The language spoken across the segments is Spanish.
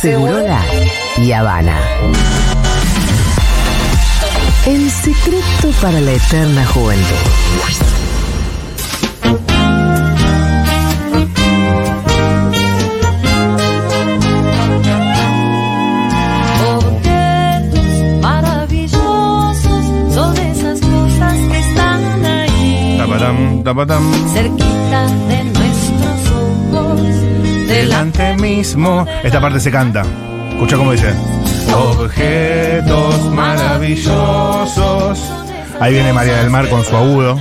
Segurola y Habana. El secreto para la eterna juventud. Objetos maravillosos Delante mismo. Esta parte se canta. Escucha cómo dice. Objetos maravillosos. Ahí viene María del Mar con su agudo.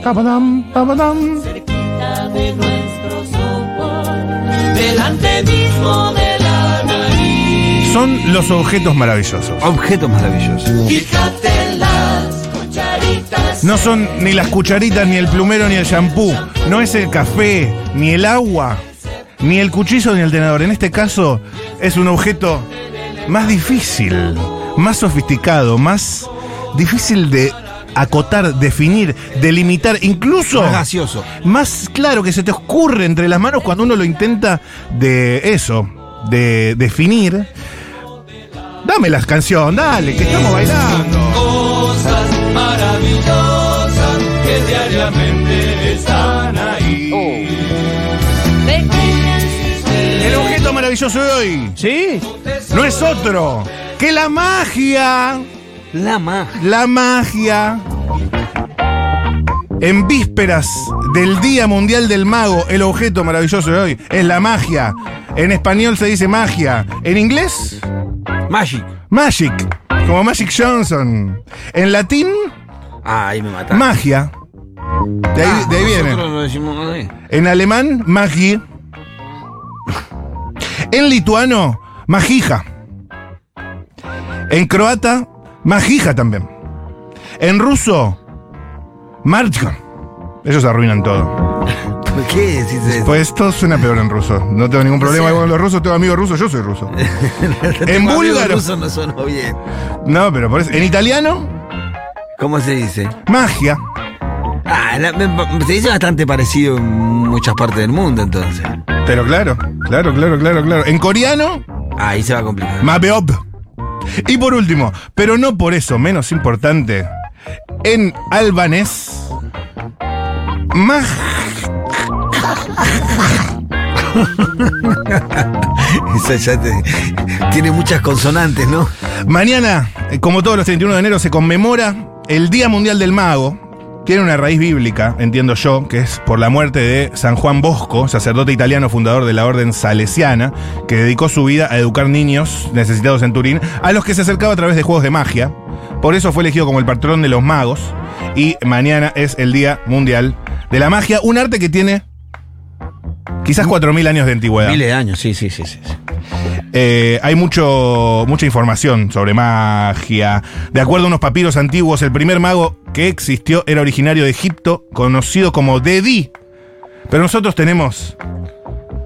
Tapatam, tapatam. cerquita de nuestros ojos, delante mismo de la nariz. Son los objetos maravillosos. Objetos maravillosos. Fíjate las cucharitas. No son ni las cucharitas, ni el plumero, ni el shampoo. No es el café, ni el agua, ni el cuchillo, ni el tenedor. En este caso, es un objeto más difícil, más sofisticado, más difícil de acotar, definir, delimitar, incluso Más gaseoso. más claro que se te ocurre entre las manos cuando uno lo intenta de eso, de definir. Dame la canción, dale, que estamos bailando. Cosas maravillosas que diariamente están maravilloso de hoy ¿Sí? no es otro que la magia. La magia. La magia. En vísperas del Día Mundial del Mago, el objeto maravilloso de hoy es la magia. En español se dice magia. En inglés, Magic. magic. Como Magic Johnson. En latín, Ah, ahí me mataste. magia. De ahí, Ah, de ahí viene. Nosotros lo decimos así. En alemán, magie. En lituano, magija. En croata, magija también. En ruso, marcha. Ellos arruinan todo. ¿Por qué decís eso? Pues todo suena peor en ruso. No tengo ningún problema con los rusos. Tengo amigos rusos, yo soy ruso. en búlgaro. rusos no sonó bien. No, pero por eso. En italiano, ¿Cómo se dice? magia. Ah, la- me- se dice bastante parecido en muchas partes del mundo, entonces. Pero claro, claro, claro, claro, claro. En coreano, Ah, ahí se va a complicar. Mabeob. Y por último, pero no por eso menos importante, en albanés, Maj. Esa ya te- tiene muchas consonantes, ¿no? Mañana, eh, como todos los 31 de enero, se conmemora el Día Mundial del Mago. Tiene una raíz bíblica, entiendo yo, que es por la muerte de San Juan Bosco, sacerdote italiano fundador de la orden salesiana, que dedicó su vida a educar niños necesitados en Turín, a los que se acercaba a través de juegos de magia. Por eso fue elegido como el patrón de los magos. Y mañana es el Día Mundial de la Magia, un arte que tiene quizás 4.000 años de antigüedad. Miles de años, sí, sí, sí, sí. Eh, hay mucho, mucha información sobre magia. De acuerdo a unos papiros antiguos, el primer mago que existió era originario de Egipto, conocido como Dedi. Pero nosotros tenemos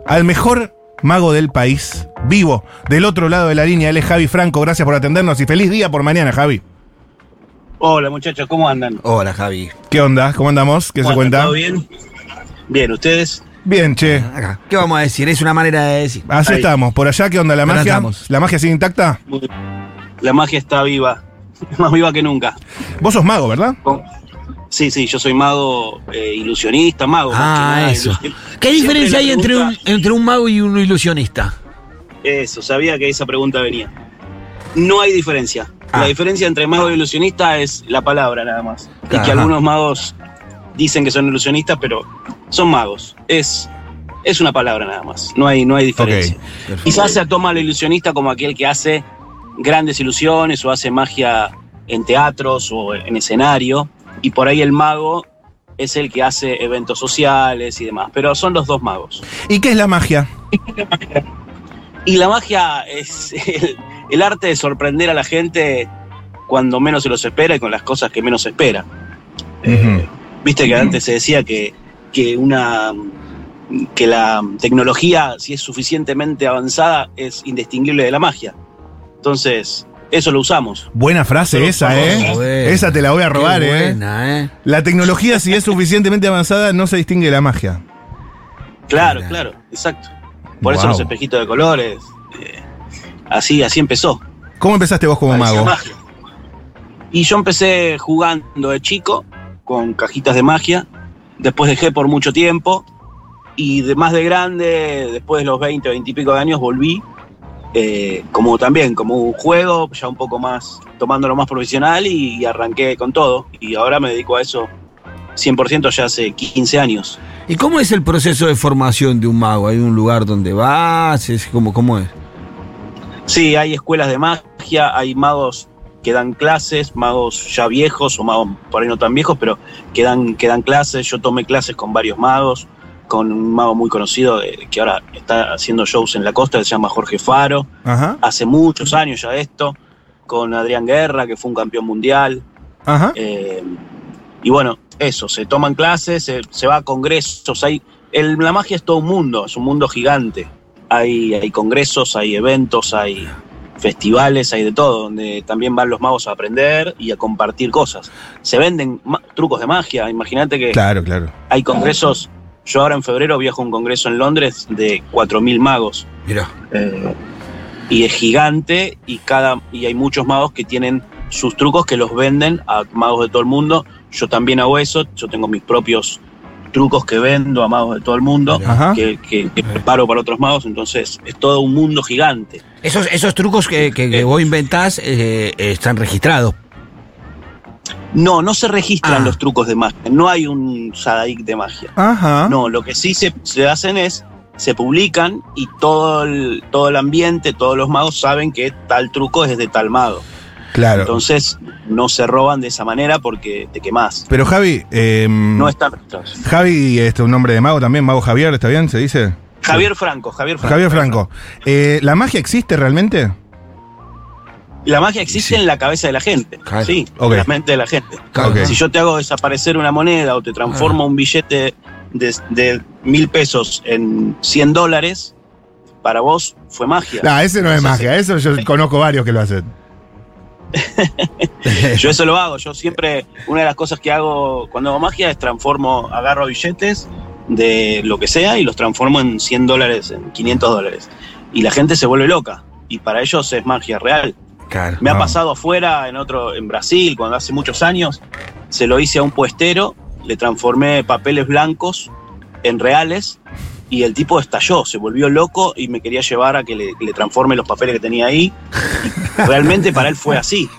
al mejor mago del país, vivo, del otro lado de la línea. Él es Javi Franco. Gracias por atendernos y feliz día por mañana, Javi. Hola muchachos, ¿cómo andan? Hola, Javi. ¿Qué onda? ¿Cómo andamos? ¿Qué se cuenta? ¿Todo bien? Bien, ¿ustedes? Bien, che. Acá. ¿Qué vamos a decir? Es una manera de decir. Así Ahí. estamos. ¿Por allá qué onda la magia? estamos. ¿La magia sigue intacta? La magia está viva, más viva que nunca. Vos sos mago, ¿verdad? Sí, sí, yo soy mago eh, ilusionista, mago. Ah, nada, eso. ilusión- ¿Qué diferencia hay entre un, entre un mago y un ilusionista? Eso, sabía que esa pregunta venía. No hay diferencia. Ah. La diferencia entre mago e ilusionista es la palabra nada más. Y Ajá. que algunos magos dicen que son ilusionistas, pero son magos. Es, es una palabra nada más. No hay, no hay diferencia. Quizás se toma al ilusionista como aquel que hace grandes ilusiones o hace magia en teatros o en escenario. Y por ahí el mago es el que hace eventos sociales y demás. Pero son los dos magos. ¿Y qué es la magia? Y la magia es el, el arte de sorprender a la gente cuando menos se los espera y con las cosas que menos se espera. Eh, Viste que antes se decía que, que una que la tecnología, si es suficientemente avanzada, es indistinguible de la magia. Entonces, eso lo usamos. Buena frase esa, ¿eh? Esa te la voy a robar, Qué ¿eh? buena, ¿eh? La tecnología, si es suficientemente avanzada, no se distingue de la magia. Claro, Mira. claro, exacto. Por eso Wow. los espejitos de colores, eh, así, así empezó. ¿Cómo empezaste vos como Parecía mago? magia. Y yo empecé jugando de chico con cajitas de magia. Después dejé por mucho tiempo. Y de más de grande, después de los 20, 20 y pico de años, volví. eh, como también, como un juego, ya un poco más, tomándolo más profesional y, y arranqué con todo. Y ahora me dedico a eso 100% ya hace 15 años. ¿Y cómo es el proceso de formación de un mago? ¿Hay un lugar donde vas? ¿Es como, ¿Cómo es? Sí, hay escuelas de magia, hay magos que dan clases, magos ya viejos o magos por ahí no tan viejos, pero que dan, que dan clases. Yo tomé clases con varios magos, con un mago muy conocido eh, que ahora está haciendo shows en la costa, que se llama Jorge Faro. Ajá, Hace muchos años ya esto, con Adrián Guerra, que fue un campeón mundial. ajá. Eh, y bueno, eso, se toman clases, se, se va a congresos, hay, el- la magia es todo un mundo, es un mundo gigante. Hay, hay congresos, hay eventos, hay festivales, hay de todo, donde también van los magos a aprender y a compartir cosas. Se venden trucos de magia, imagínate que Claro, claro. hay congresos, yo ahora en febrero viajo a un congreso en Londres de 4.000 magos. Mira. Eh, y es gigante y cada y hay muchos magos que tienen sus trucos que los venden a magos de todo el mundo. Yo también hago eso, yo tengo mis propios trucos que vendo a magos de todo el mundo, que, que- que preparo para otros magos, entonces es todo un mundo gigante. Esos, esos trucos que, que- que vos inventás eh, están registrados. No, no se registran Ah. los trucos de magia, no hay un Sadaik de magia. Ajá. No, lo que sí se, se hacen es, se publican y todo el, todo el ambiente, todos los magos saben que tal truco es de tal mago. Claro. Entonces no se roban de esa manera porque te quemás. Pero Javi, eh, No están registrados. Javi, este, un nombre de mago también, Mago Javier, ¿está bien? ¿Se dice? Javier Franco, Javier Franco. Javier Franco. Eh, ¿La magia existe realmente? La magia existe Sí. en la cabeza de la gente. Claro. Sí, en la mente de la gente. Si yo te hago desaparecer una moneda o te transformo un billete de, de mil pesos en 100 dólares, para vos fue magia. No, ese no es magia, eso yo conozco varios que lo hacen. Yo eso lo hago. Yo siempre, una de las cosas que hago cuando hago magia es transformo, agarro billetes de lo que sea y los transformo en 100 dólares, en 500 dólares. Y la gente se vuelve loca. Y para ellos es magia real. Claro. Me ha pasado afuera, en otro, en Brasil, cuando hace muchos años, se lo hice a un puestero, le transformé papeles blancos en reales y el tipo estalló, se volvió loco y me quería llevar a que le, que le transforme los papeles que tenía ahí. Y realmente para él fue así.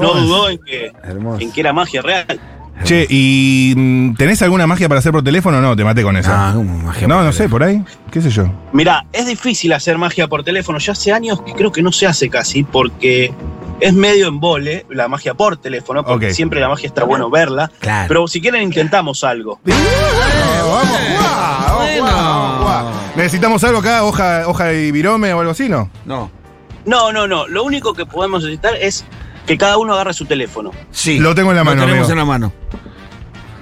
No dudó en que, en que era magia real. Che, ¿y mm, tenés alguna magia para hacer por teléfono o no? Te maté con eso. Ah, como magia no, por no sé, por ahí. ¿Qué sé yo? Mirá, es difícil hacer magia por teléfono. Ya hace años que creo que no se hace casi porque es medio embole la magia por teléfono, porque siempre la magia está bueno verla. Claro. Pero si quieren intentamos algo. vamos, guau, bueno. guau, guau. ¿Necesitamos algo acá? ¿Hoja, hoja y virome o algo así, no? No. No, no, no. Lo único que podemos necesitar es que cada uno agarre su teléfono Sí. Lo tengo en la mano, Lo tenemos amigo. en la mano.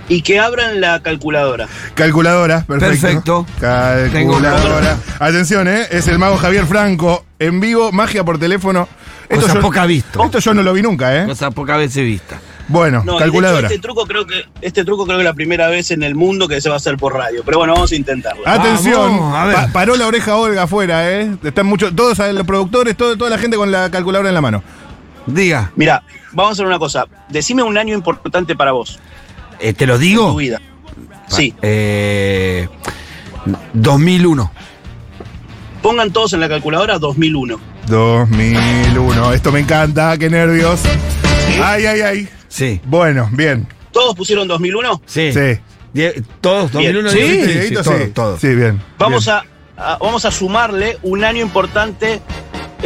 y que abran la calculadora. Calculadora, perfecto. Perfecto. Calculadora. Atención, ¿eh? Es el mago Javier Franco, en vivo, magia por teléfono. Cosa yo, poca visto. esto yo no lo vi nunca, ¿eh? Cosa poca veces vista. Bueno, No, calculadora. hecho, este truco creo que este truco creo que es la primera vez en el mundo que se va a hacer por radio. Pero bueno, vamos a intentarlo. Atención, Vamos, a ver. pa- paró la oreja Olga afuera, ¿eh? Están muchos, todos los productores, todo- toda la gente con la calculadora en la mano. Diga, Mira, vamos a hacer una cosa. Decime un año importante para vos, eh, ¿te lo en tu digo? vida. Sí, Eh, 2001. pongan todos en la calculadora 2001. 2001, esto me encanta, qué nervios. Ay, ay, ay. Sí. Bueno, bien. ¿Todos pusieron 2001? Sí. Sí. Die- ¿Todos? Bien. ¿2001? Sí? Dieguito, todos, sí. todos. Sí, bien. Vamos bien. a, a- vamos a sumarle un año importante,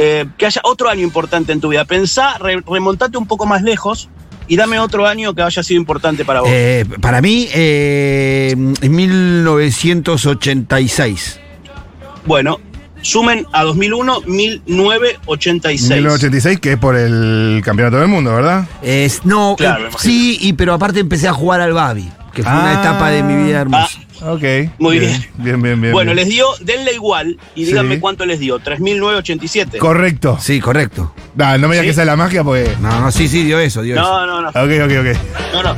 eh, que haya otro año importante en tu vida. Pensá, re- remontate un poco más lejos y dame otro año que haya sido importante para vos. Eh, para mí, eh, en 1986. Bueno, sumen a 2001 1986. 1986, que es por el campeonato del mundo, ¿verdad? Es, no, Claro, eh, sí, y, pero aparte empecé a jugar al Babi, que fue una Ah. etapa de mi vida hermosa. Ok. Muy Bien, bien, bien. bueno, bien. les dio, denle igual y Sí. díganme cuánto les dio. 3.987. Correcto. Sí, correcto. Nah, no me digas ¿Sí? que esa es la magia porque. No, no, sí, sí, dio eso, dio eso. No, no, no, Ok, ok, ok. no, no.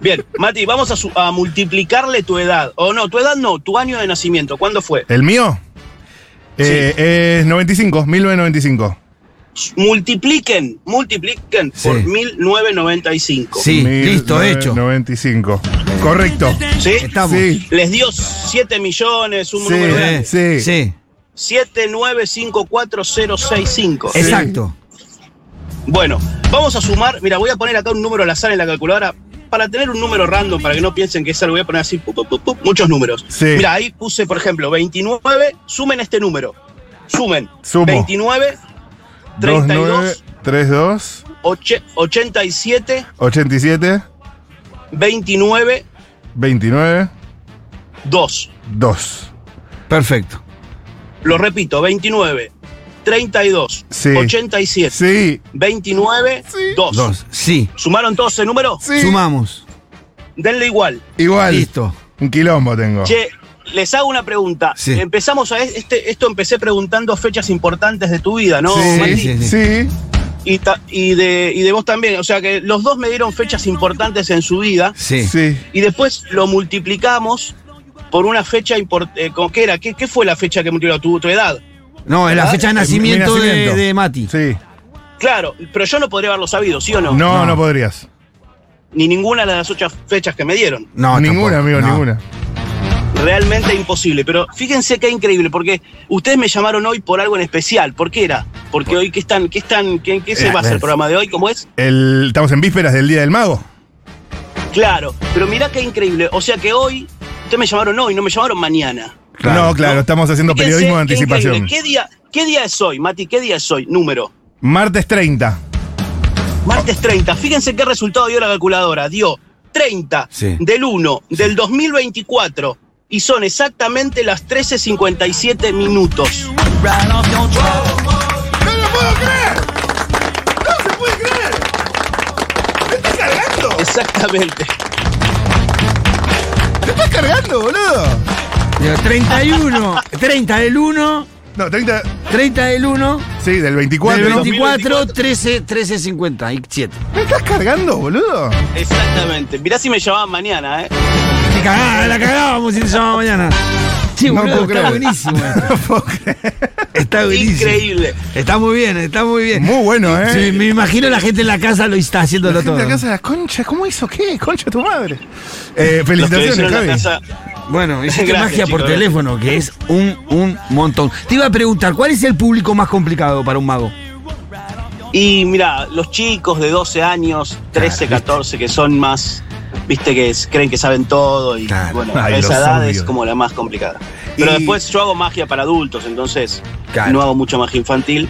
Bien, Mati, vamos a, su- a multiplicarle tu edad. O no, tu edad no, tu año de nacimiento. ¿Cuándo fue? ¿El mío? Eh, es 95, 1995. Multipliquen, multipliquen Sí. por 1995. Sí, listo, hecho. 95. Correcto. ¿Sí? Estamos. Sí. Les dio 7 millones, un Sí. número Eh, grande. Sí. sí. 7954065. Exacto. Bueno, vamos a sumar. Mira, voy a poner acá un número al azar en la calculadora para tener un número random, para que no piensen que es algo. Voy a poner así, pu, pu, pu, pu, muchos números. Sí. Mira, ahí puse, por ejemplo, 29. Sumen este número. Sumen. Sumo. 29, 29, 32, 32, oche- 87, 87, 29, 29, 2. 2. Perfecto. Lo repito, 29, 32, Sí. 87, Sí. 29, 2. Dos. Sí. ¿Sumaron todos ese número? Sí. Sumamos. Denle igual. Igual. Listo. Un quilombo tengo. Che, les hago una pregunta. Sí. Empezamos a este, esto empecé preguntando fechas importantes de tu vida, ¿no, sí, Mati? sí, sí. Y, ta- y de, y de vos también. O sea que los dos me dieron fechas importantes en su vida Sí. Sí. y después lo multiplicamos por una fecha importante. ¿Qué era? ¿Qué, qué fue la fecha que multiplicó tu, tu edad? No, es la fecha de Mi- mi nacimiento, de- Mati. Sí. Claro, pero yo no podría haberlo sabido, ¿sí o no? No, no, No. podrías. Ni ninguna de las ocho fechas que me dieron. No, ninguna, tampoco. amigo, No. ninguna. Realmente imposible. Pero fíjense qué increíble, porque ustedes me llamaron hoy por algo en especial. ¿Por qué era? Porque hoy, ¿qué están? ¿Qué están? ¿Qué, qué se Eh, va a hacer el programa de hoy? ¿Cómo es? El, estamos en vísperas del Día del Mago. Claro, pero mirá qué increíble. O sea que hoy, ustedes me llamaron hoy, no me llamaron mañana. Claro. no, claro, ¿no? estamos haciendo Fíjense periodismo de anticipación. increíble. ¿Qué día, ¿Qué día es hoy, Mati? ¿Qué día es hoy? Número. Martes 30. Martes 30. Fíjense qué resultado dio la calculadora. Dio 30 Sí. del 1 del 2024 y son exactamente las 13.57 minutos. ¡No lo puedo creer! ¡No se puede creer! ¿Me estás cargando? Exactamente. ¿Me estás cargando, boludo? Digo, 31. 30 del 1. No, 30. 30 del 1. Sí, del 24. Del ¿no? 24, 13, 13, 57. ¿Me estás cargando, boludo? Exactamente. Mirá si me llamaban mañana, ¿eh? La cagábamos si se llama mañana. Sí, No boludo, está buenísimo. No puedo creer. Está buenísimo. Increíble. Está muy bien, está muy bien. Muy bueno, ¿eh? Sí, me imagino la gente en la casa lo está haciéndolo La gente todo. de la casa de la concha, ¿cómo hizo qué? Concha tu madre. Eh, felicitaciones, Javi. casa. Bueno, hiciste Gracias, magia por teléfono, que es un, un montón. Te iba a preguntar, ¿cuál es el público más complicado para un mago? Y mira, los chicos de 12 años, 13, 14, que son más, viste, que es- creen que saben todo y Claro. bueno, Ay, esa edad es como la más complicada. Pero Y- después yo hago magia para adultos, entonces Claro. no hago mucha magia infantil,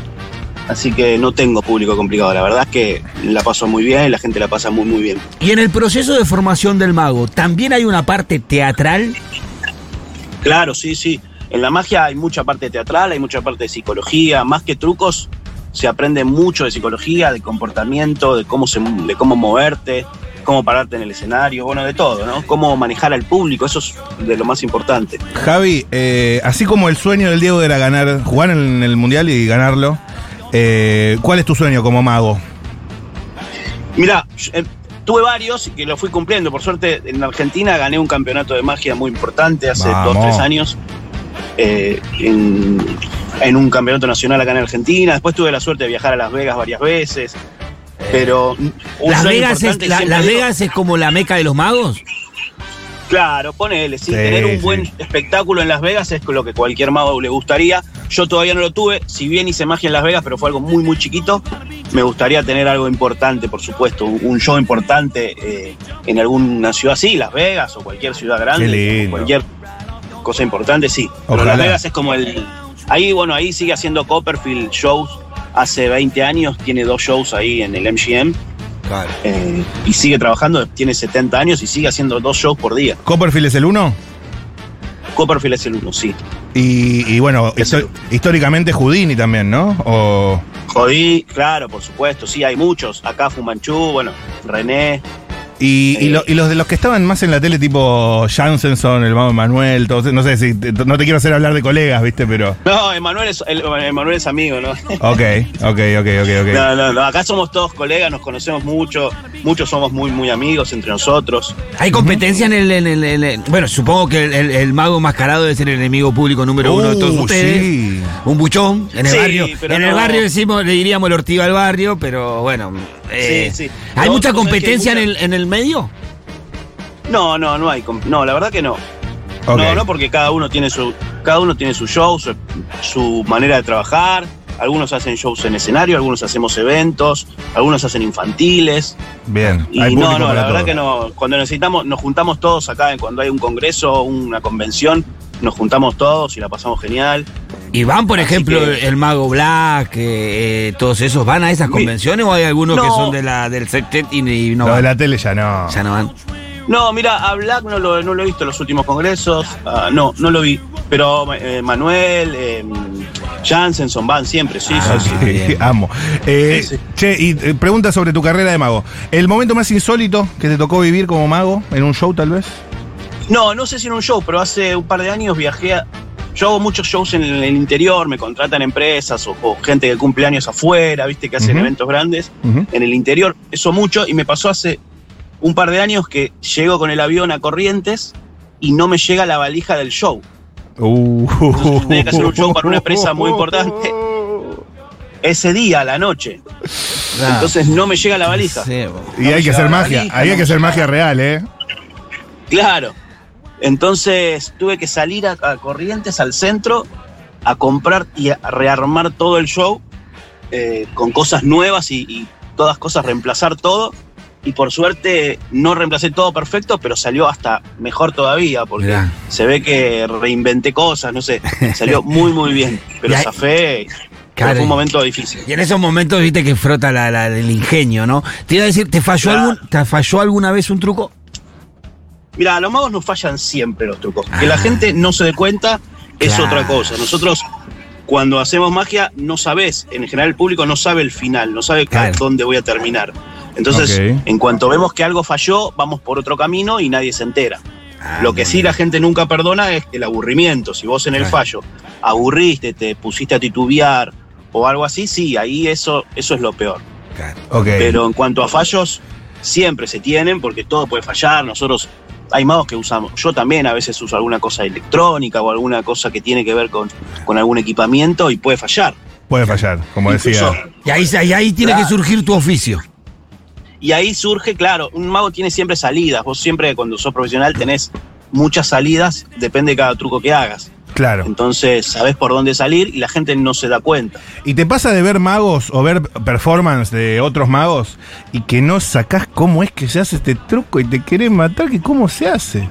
así que no tengo público complicado. La verdad es que la paso muy bien y la gente la pasa muy, muy bien. Y en el proceso de formación del mago, ¿también hay una parte teatral? Claro, sí, sí. En la magia hay mucha parte teatral, hay mucha parte de psicología, más que trucos, se aprende mucho de psicología, de comportamiento, de cómo, se, de cómo moverte, cómo pararte en el escenario, bueno, de todo, ¿no? Cómo manejar al público, eso es de lo más importante. Javi, eh, así como el sueño del Diego era ganar, jugar en el Mundial y ganarlo, eh, ¿cuál es tu sueño como mago? Mira, tuve varios y que lo fui cumpliendo. Por suerte, en Argentina gané un campeonato de magia muy importante hace Vamos. dos, tres años. Eh, en, en un campeonato nacional acá en Argentina. Después tuve la suerte de viajar a Las Vegas varias veces. Pero un Las Vegas, es, importante la- siempre Las digo- Vegas es como la meca de los magos. Claro, ponele, sí, Sí, tener un sí. buen espectáculo en Las Vegas es lo que cualquier mago le gustaría. Yo todavía no lo tuve, si bien hice magia en Las Vegas, pero fue algo muy, muy chiquito. Me gustaría tener algo importante, por supuesto, un show importante eh, en alguna ciudad así, Las Vegas o cualquier ciudad grande, Qué lindo. cualquier cosa importante, sí. Pero. Las Vegas es como el... Ahí, bueno, ahí sigue haciendo Copperfield shows. Hace 20 años tiene dos shows ahí en el MGM. Claro. eh, y sigue trabajando, tiene 70 años y sigue haciendo dos shows por día. ¿Copperfield es el uno? Copperfield es el uno, sí. Y, y bueno, el- históricamente Houdini también, ¿no? O, Jodí, claro, por supuesto, sí, hay muchos. Acá Fumanchu, bueno, René, Y, y lo- y los de los que estaban más en la tele, tipo Jansenson, el Mago Manuel, todos, no sé si, te- no te quiero hacer hablar de colegas, ¿viste? Pero. No, Emanuel es, el- Emanuel es amigo, ¿no? Ok, ok, ok, ok, ok. No, no, no, acá somos todos colegas, nos conocemos mucho, muchos somos muy, muy amigos entre nosotros. ¿Hay competencia en el, en el- en el- Bueno, supongo que el, el- el mago mascarado debe ser el enemigo público número uno de todos Uh, ustedes. sí. Un buchón. En el Sí, barrio. pero En el no. barrio decimos, le diríamos el ortiga al barrio, pero bueno. Eh, Sí, sí. ¿Hay mucha competencia mucha- en, el, en el medio? No, no, no hay, no, la verdad que no. No, no, porque cada uno tiene su, cada uno tiene su show, su, su manera de trabajar. Algunos hacen shows en escenario, algunos hacemos eventos, algunos hacen infantiles. Bien. Y hay no, no, la verdad que no. Cuando necesitamos, nos juntamos todos acá, en- cuando hay un congreso, una convención, nos juntamos todos y la pasamos genial. ¿Y van, por Así ejemplo, que- el mago Black, eh, eh, todos esos, van a esas Mi- convenciones o hay algunos que son de la, del septet y, y no Lo de van? la tele ya no. Ya no van. No, mira, a Black no lo, no lo he visto en los últimos congresos. ah, no, no lo vi. Pero eh, Manuel, eh, Jansenson van siempre, sí, Ah, sí, sí. sí. bien. Amo. Eh, Sí, sí. Che, y pregunta sobre tu carrera de mago. ¿El momento más insólito que te tocó vivir como mago? ¿En un show tal vez? No, no sé si en un show, pero hace un par de años viajé a... Yo hago muchos shows en el, interior, me contratan empresas o, o gente que cumple años afuera, viste, que hacen eventos grandes en el interior, eso mucho, y me pasó hace un par de años que llego con el avión a Corrientes y no me llega la valija del show. Uh. Entonces tenía que hacer un show para una empresa muy importante. Ese día, a la noche. Entonces no me llega la valija. Y hay que hacer magia. valija, Ahí hay no que hacer magia real, ¿eh? Claro. Entonces tuve que salir a, a Corrientes, al centro, a comprar y a rearmar todo el show eh, con cosas nuevas y, y todas cosas, reemplazar todo. Y por suerte no reemplacé todo perfecto, pero salió hasta mejor todavía, porque Mirá. se ve que reinventé cosas, no sé, salió muy, muy bien. Pero pero Claro. fue un momento difícil. Y en esos momentos viste que frota la, la- el ingenio, ¿no? Te iba a decir, ¿te falló, Claro. algún, ¿te falló alguna vez un truco? Mira, los magos nos fallan siempre los trucos. Que la Ah. gente no se dé cuenta es Claro. otra cosa. Nosotros, cuando hacemos magia, no sabes, en general el público no sabe el final, no sabe a Claro. dónde voy a terminar. Entonces, en cuanto vemos que algo falló, vamos por otro camino y nadie se entera. Ah, Lo que sí la gente nunca perdona es el aburrimiento. Si vos en el fallo aburriste, te pusiste a titubear o algo así, sí, ahí eso, eso es lo peor. Claro. Ok. Pero en cuanto a fallos, siempre se tienen, porque todo puede fallar. Nosotros, hay magos que usamos, yo también a veces uso alguna cosa electrónica o alguna cosa que tiene que ver con, con algún equipamiento y puede fallar. Puede fallar, como Incluso- decía. Y ahí, y ahí tiene Claro. que surgir tu oficio. Y ahí surge, claro, un mago tiene siempre salidas. Vos siempre, cuando sos profesional, tenés muchas salidas, depende de cada truco que hagas. Claro. Entonces, sabés por dónde salir y la gente no se da cuenta. ¿Y te pasa de ver magos o ver performance de otros magos y que no sacás cómo es que se hace este truco y te querés matar? que ¿Cómo se hace?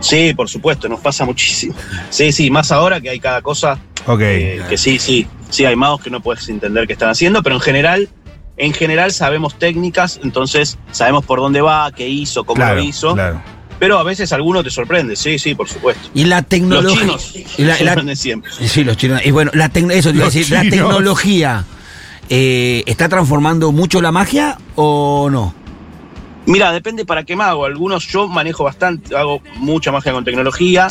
Sí, por supuesto, nos pasa muchísimo. Sí, sí, más ahora que hay cada cosa Ok. Eh, que sí, sí, sí, hay magos que no puedes entender qué están haciendo, pero en general, en general sabemos técnicas, entonces sabemos por dónde va, qué hizo, cómo claro, lo hizo, claro. Pero a veces alguno te sorprende, sí, sí, por supuesto. Y la Los tecnología. chinos y la- la- sorprenden siempre. sí, los chinos. Y bueno, la eso te iba a Los decir, la tecnología. eh, ¿Está transformando mucho la magia o no? Mira, depende para qué mago. Algunos yo manejo bastante, hago mucha magia con tecnología,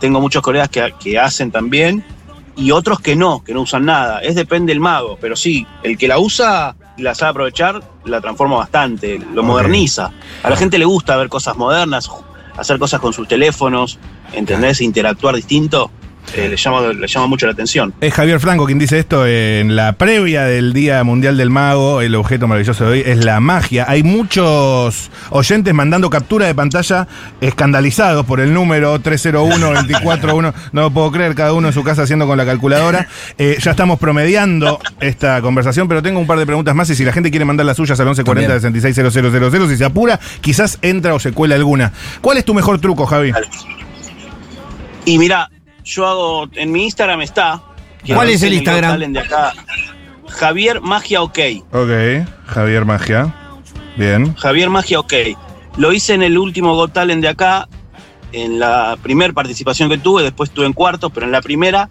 tengo muchos colegas que, que hacen también, y otros que no, que no usan nada. Es depende del mago, pero sí, el que la usa y la sabe aprovechar, la transforma bastante, lo moderniza. A la gente le gusta ver cosas modernas, hacer cosas con sus teléfonos, ¿entendés? Interactuar distinto, eh, le, llama, le llama mucho la atención. Es Javier Franco quien dice esto en la previa del Día Mundial del Mago. El objeto maravilloso de hoy es la magia. Hay muchos oyentes mandando captura de pantalla escandalizados por el número 301-241. No lo puedo creer, cada uno en su casa haciendo con la calculadora. Eh, ya estamos promediando esta conversación, pero tengo un par de preguntas más. Y si la gente quiere mandar las suyas al 1140 660000, si se apura, quizás entra o se cuela alguna. ¿Cuál es tu mejor truco, Javi? Y mira, yo hago, en mi Instagram está. ¿Cuál es el Instagram? Talent de acá. Javier Magia OK. Ok, Javier Magia. Bien. Javier Magia OK. Lo hice en el último Got Talent de acá, en la primera participación que tuve, después estuve en cuarto, pero en la primera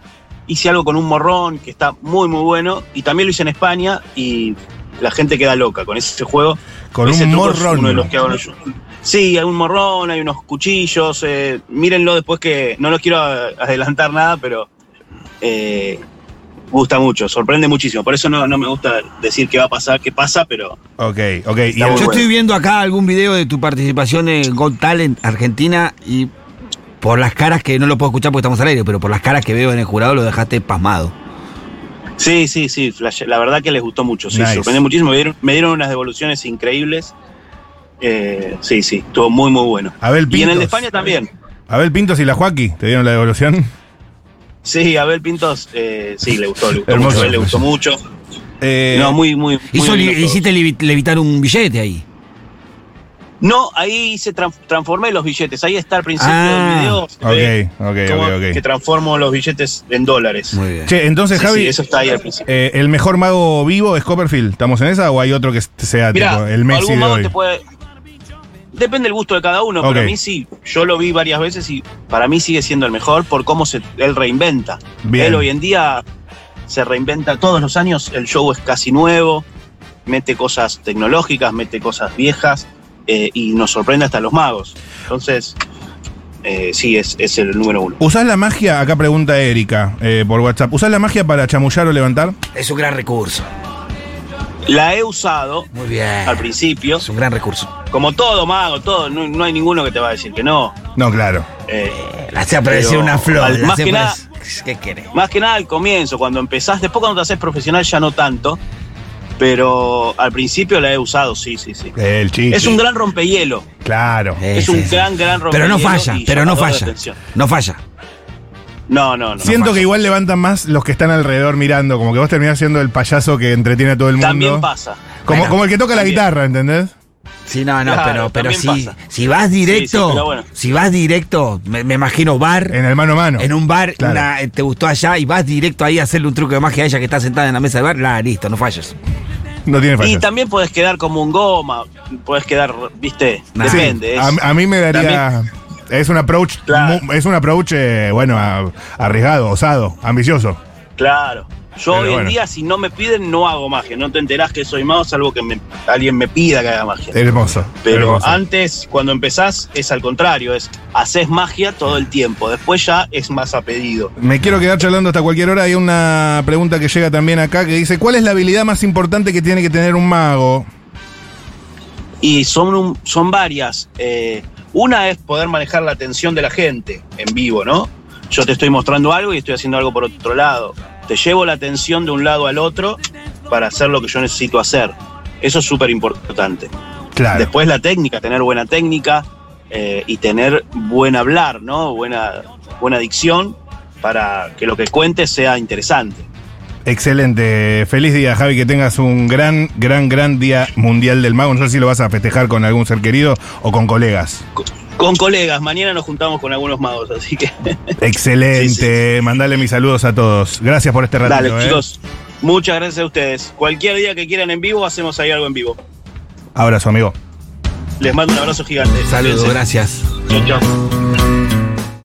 hice algo con un morrón que está muy, muy bueno. Y también lo hice en España y la gente queda loca con ese juego. Con Ese un morrón. uno de los que hago show. Sí, hay un morrón, hay unos cuchillos. eh, mírenlo después que no los quiero adelantar nada, pero eh, gusta mucho, sorprende muchísimo. Por eso no, no me gusta decir qué va a pasar, qué pasa, pero Ok, ok. Y Yo bueno. estoy viendo acá algún video de tu participación en Got Talent Argentina y por las caras que no lo puedo escuchar porque estamos al aire, pero por las caras que veo en el jurado lo dejaste pasmado. Sí, sí, sí. flash- la verdad que les gustó mucho. Sí, Nice. sorprendió muchísimo. Me dieron, me dieron unas devoluciones increíbles. Eh, sí, sí, estuvo muy, muy bueno. Abel Y en el de Pintos. España también. Abel Pintos y la Joaquí, ¿te dieron la devolución? Sí, Abel Pintos, eh, sí, le gustó, le gustó Hermoso. mucho. le gustó mucho. Eh, No, muy, muy. muy Hizo hiciste levi- levitar un billete ahí. No, ahí se tran- transformé los billetes. Ahí está al principio Ah, del video. se ve Ok, ok, cómo ok, ok. Que transformo los billetes en dólares. Muy bien. Che, entonces, Sí, Javi, sí, eso está ahí al principio. eh, ¿el mejor mago vivo es Copperfield? ¿Estamos en esa o hay otro que sea Mirá, tipo el Messi algún de mago hoy? te puede. Depende del gusto de cada uno, pero a mí sí. Yo lo vi varias veces y para mí sigue siendo el mejor por cómo se, él reinventa. Bien. Él hoy en día se reinventa todos los años, el show es casi nuevo, mete cosas tecnológicas, mete cosas viejas eh, y nos sorprende hasta los magos. Entonces, eh, sí, es, es el número uno. ¿Usás la magia? Acá pregunta Erika eh, por WhatsApp. ¿Usás la magia para chamullar o levantar? Es un gran recurso. La he usado Muy bien. al principio, Es un gran recurso. como todo mago, todo, no, no hay ninguno que te va a decir que no. No, claro. Eh, La hacía parecer una flor. al- más que nada- ¿Qué querés? Más que nada al comienzo, cuando empezás, después cuando te haces profesional ya no tanto, pero al principio la he usado, sí, sí, sí. El chiste. Es un gran rompehielo, Claro. Es un gran, gran rompehielo. Pero no falla, pero no falla. No falla. No, no, no. Siento no que igual levantan más los que están alrededor mirando, como que vos terminás siendo el payaso que entretiene a todo el mundo. También pasa. Como, Bueno, como el que toca la guitarra, ¿entendés? Sí, no, no, Claro, pero, pero si, si vas directo, Sí, sí, pero bueno. si vas directo, me, me imagino bar, En el mano a mano. en un bar, Claro. una- eh, te gustó allá y vas directo ahí a hacerle un truco de magia a ella que está sentada en la mesa del bar, la, listo, no falles. No tiene Y también puedes quedar como un goma, puedes quedar, viste, Nah. Sí, depende. es- a, a mí me daría. Es un approach. Claro. Es un approach, eh, bueno, a- arriesgado, osado, ambicioso. Claro. Yo Pero hoy bueno. en día, si no me piden, no hago magia. No te enterás que soy mago, salvo que me- alguien me pida que haga magia. Hermoso. Pero hermoso. antes, cuando empezás, es al contrario, es haces magia todo el tiempo. Después ya es más a pedido. Me quiero quedar charlando hasta cualquier hora. Hay una pregunta que llega también acá que dice: ¿Cuál es la habilidad más importante que tiene que tener un mago? Y son, un- son varias. Eh, una es poder manejar la atención de la gente en vivo, ¿no? Yo te estoy mostrando algo y estoy haciendo algo por otro lado. Te llevo la atención de un lado al otro para hacer lo que yo necesito hacer. Eso es súper importante. Claro. Después la técnica, tener buena técnica eh, y tener buen hablar, ¿no? Buena, buena dicción para que lo que cuentes sea interesante. Excelente. Feliz día, Javi. Que tengas un gran, gran, gran día mundial del mago. No sé si lo vas a festejar con algún ser querido o con colegas. Con colegas, mañana nos juntamos con algunos magos, así que Excelente. Mandale mis saludos a todos. Gracias por este ratito. dale, eh. chicos. Muchas gracias a ustedes. Cualquier día que quieran en vivo, hacemos ahí algo en vivo. Abrazo, amigo. Les mando un abrazo gigante. Saludos, gracias. Chau, chau.